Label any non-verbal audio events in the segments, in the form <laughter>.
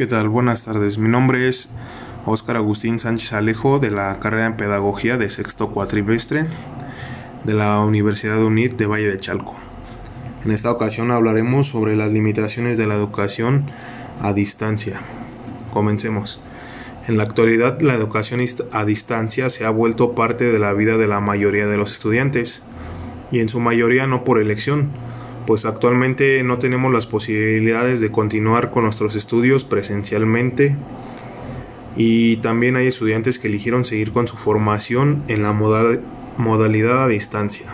¿Qué tal? Buenas tardes. Mi nombre es Óscar Agustín Sánchez Alejo de la carrera en Pedagogía de sexto cuatrimestre de la Universidad UNIT de Valle de Chalco. En esta ocasión hablaremos sobre las limitaciones de la educación a distancia. Comencemos. En la actualidad la educación a distancia se ha vuelto parte de la vida de la mayoría de los estudiantes y en su mayoría no por elección, pues actualmente no tenemos las posibilidades de continuar con nuestros estudios presencialmente y también hay estudiantes que eligieron seguir con su formación en la modalidad a distancia,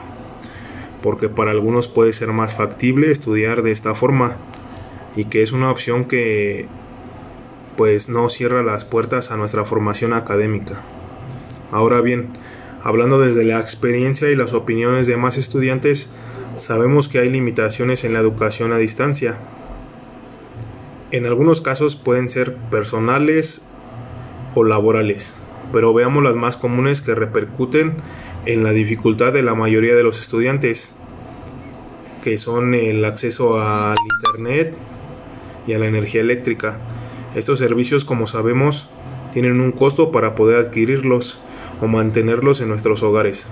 porque para algunos puede ser más factible estudiar de esta forma y que es una opción que pues no cierra las puertas a nuestra formación académica. Ahora bien, hablando desde la experiencia y las opiniones de más estudiantes, sabemos que hay limitaciones en la educación a distancia. En algunos casos pueden ser personales o laborales, pero veamos las más comunes que repercuten en la dificultad de la mayoría de los estudiantes, que son el acceso al Internet y a la energía eléctrica. Estos servicios, como sabemos, tienen un costo para poder adquirirlos o mantenerlos en nuestros hogares.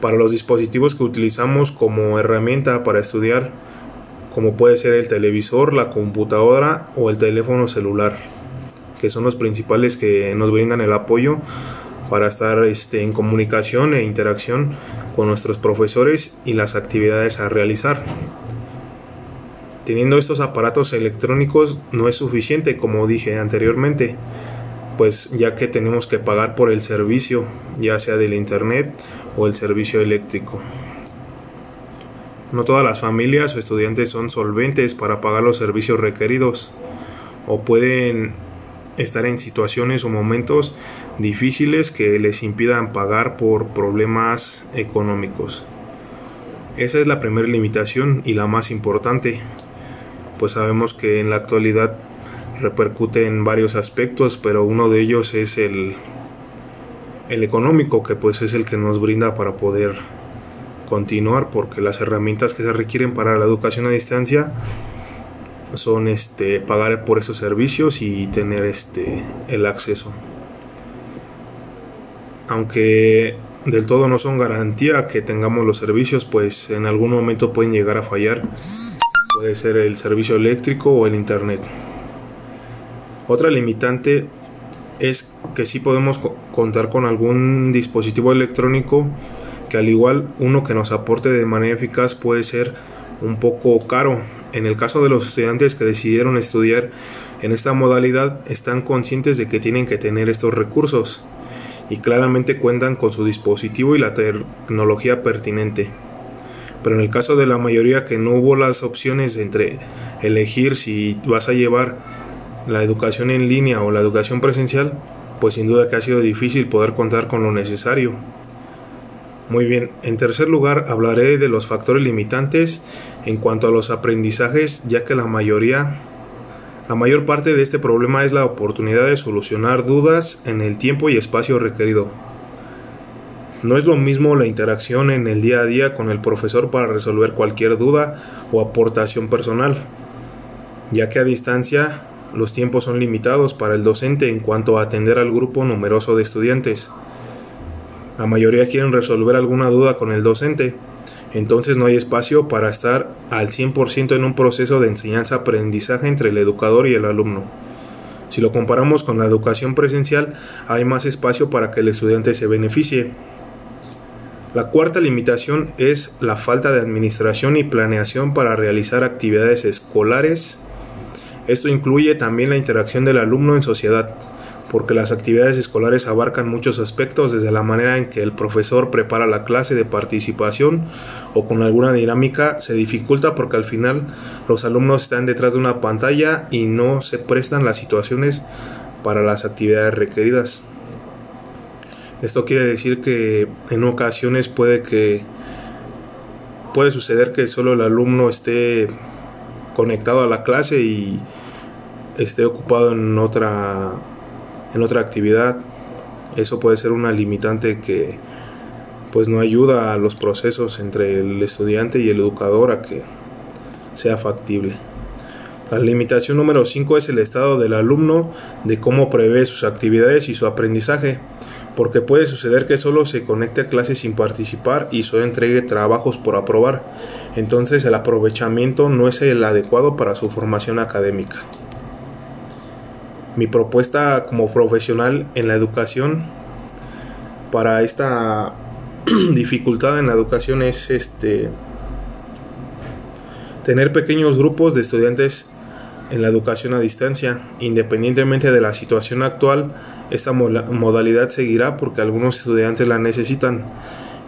Para los dispositivos que utilizamos como herramienta para estudiar, como puede ser el televisor, la computadora o el teléfono celular, que son los principales que nos brindan el apoyo para estar este, en comunicación e interacción con nuestros profesores y las actividades a realizar. Teniendo estos aparatos electrónicos no es suficiente, como dije anteriormente, pues ya que tenemos que pagar por el servicio, ya sea del internet o el servicio eléctrico. No todas las familias o estudiantes son solventes para pagar los servicios requeridos o pueden estar en situaciones o momentos difíciles que les impidan pagar por problemas económicos. Esa es la primera limitación y la más importante, pues sabemos que en la actualidad repercute en varios aspectos, pero uno de ellos es el, el económico, que pues es el que nos brinda para poder continuar, porque las herramientas que se requieren para la educación a distancia son este pagar por esos servicios y tener este el acceso. Aunque del todo no son garantía que tengamos los servicios, pues en algún momento pueden llegar a fallar puede ser el servicio eléctrico o el internet. Otra limitante es que sí podemos contar con algún dispositivo electrónico que al igual uno que nos aporte de manera eficaz puede ser un poco caro. En el caso de los estudiantes que decidieron estudiar en esta modalidad están conscientes de que tienen que tener estos recursos y claramente cuentan con su dispositivo y la tecnología pertinente pero en el caso de la mayoría que no hubo las opciones entre elegir si vas a llevar la educación en línea o la educación presencial, pues sin duda que ha sido difícil poder contar con lo necesario. Muy bien, en tercer lugar hablaré de los factores limitantes en cuanto a los aprendizajes, ya que la mayoría, la mayor parte de este problema es la oportunidad de solucionar dudas en el tiempo y espacio requerido. No es lo mismo la interacción en el día a día con el profesor para resolver cualquier duda o aportación personal, ya que a distancia los tiempos son limitados para el docente en cuanto a atender al grupo numeroso de estudiantes. La mayoría quieren resolver alguna duda con el docente, entonces no hay espacio para estar al 100% en un proceso de enseñanza-aprendizaje entre el educador y el alumno. Si lo comparamos con la educación presencial, hay más espacio para que el estudiante se beneficie. La cuarta limitación es la falta de administración y planeación para realizar actividades escolares. Esto incluye también la interacción del alumno en sociedad, porque las actividades escolares abarcan muchos aspectos, desde la manera en que el profesor prepara la clase de participación o con alguna dinámica se dificulta porque al final los alumnos están detrás de una pantalla y no se prestan las situaciones para las actividades requeridas. Esto quiere decir que en ocasiones puede que puede suceder que solo el alumno esté conectado a la clase y esté ocupado en otra en otra actividad. Eso puede ser una limitante que pues no ayuda a los procesos entre el estudiante y el educador a que sea factible. La limitación número 5 es el estado del alumno de cómo prevé sus actividades y su aprendizaje, porque puede suceder que solo se conecte a clases sin participar y solo entregue trabajos por aprobar, entonces el aprovechamiento no es el adecuado para su formación académica. Mi propuesta como profesional en la educación para esta <clears throat> dificultad en la educación es este tener pequeños grupos de estudiantes en la educación a distancia. Independientemente de la situación actual, esta modalidad seguirá porque algunos estudiantes la necesitan.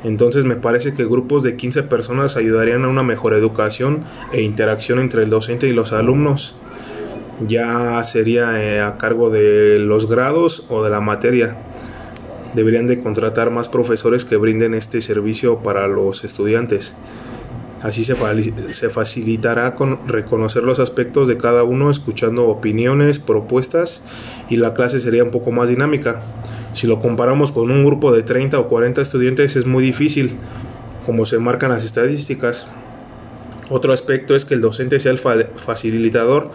Entonces me parece que grupos de 15 personas ayudarían a una mejor educación e interacción entre el docente y los alumnos. Ya sería eh, a cargo de los grados o de la materia. Deberían de contratar más profesores que brinden este servicio para los estudiantes. Así se, facilitará con reconocer los aspectos de cada uno, escuchando opiniones, propuestas y la clase sería un poco más dinámica. Si lo comparamos con un grupo de 30 o 40 estudiantes es muy difícil, como se marcan las estadísticas. Otro aspecto es que el docente sea el facilitador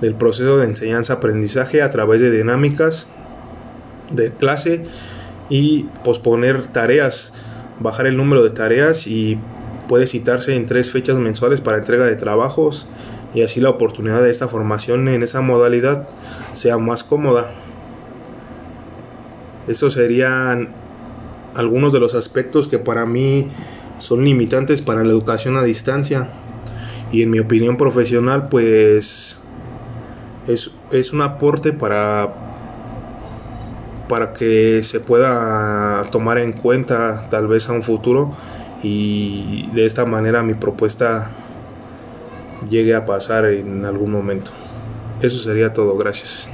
del proceso de enseñanza-aprendizaje a través de dinámicas de clase y posponer tareas, bajar el número de tareas y puede citarse en tres fechas mensuales para entrega de trabajos y así la oportunidad de esta formación en esa modalidad sea más cómoda. Estos serían algunos de los aspectos que para mí son limitantes para la educación a distancia y en mi opinión profesional pues es, es un aporte para para que se pueda tomar en cuenta tal vez a un futuro y de esta manera mi propuesta llegue a pasar en algún momento. Eso sería todo, gracias.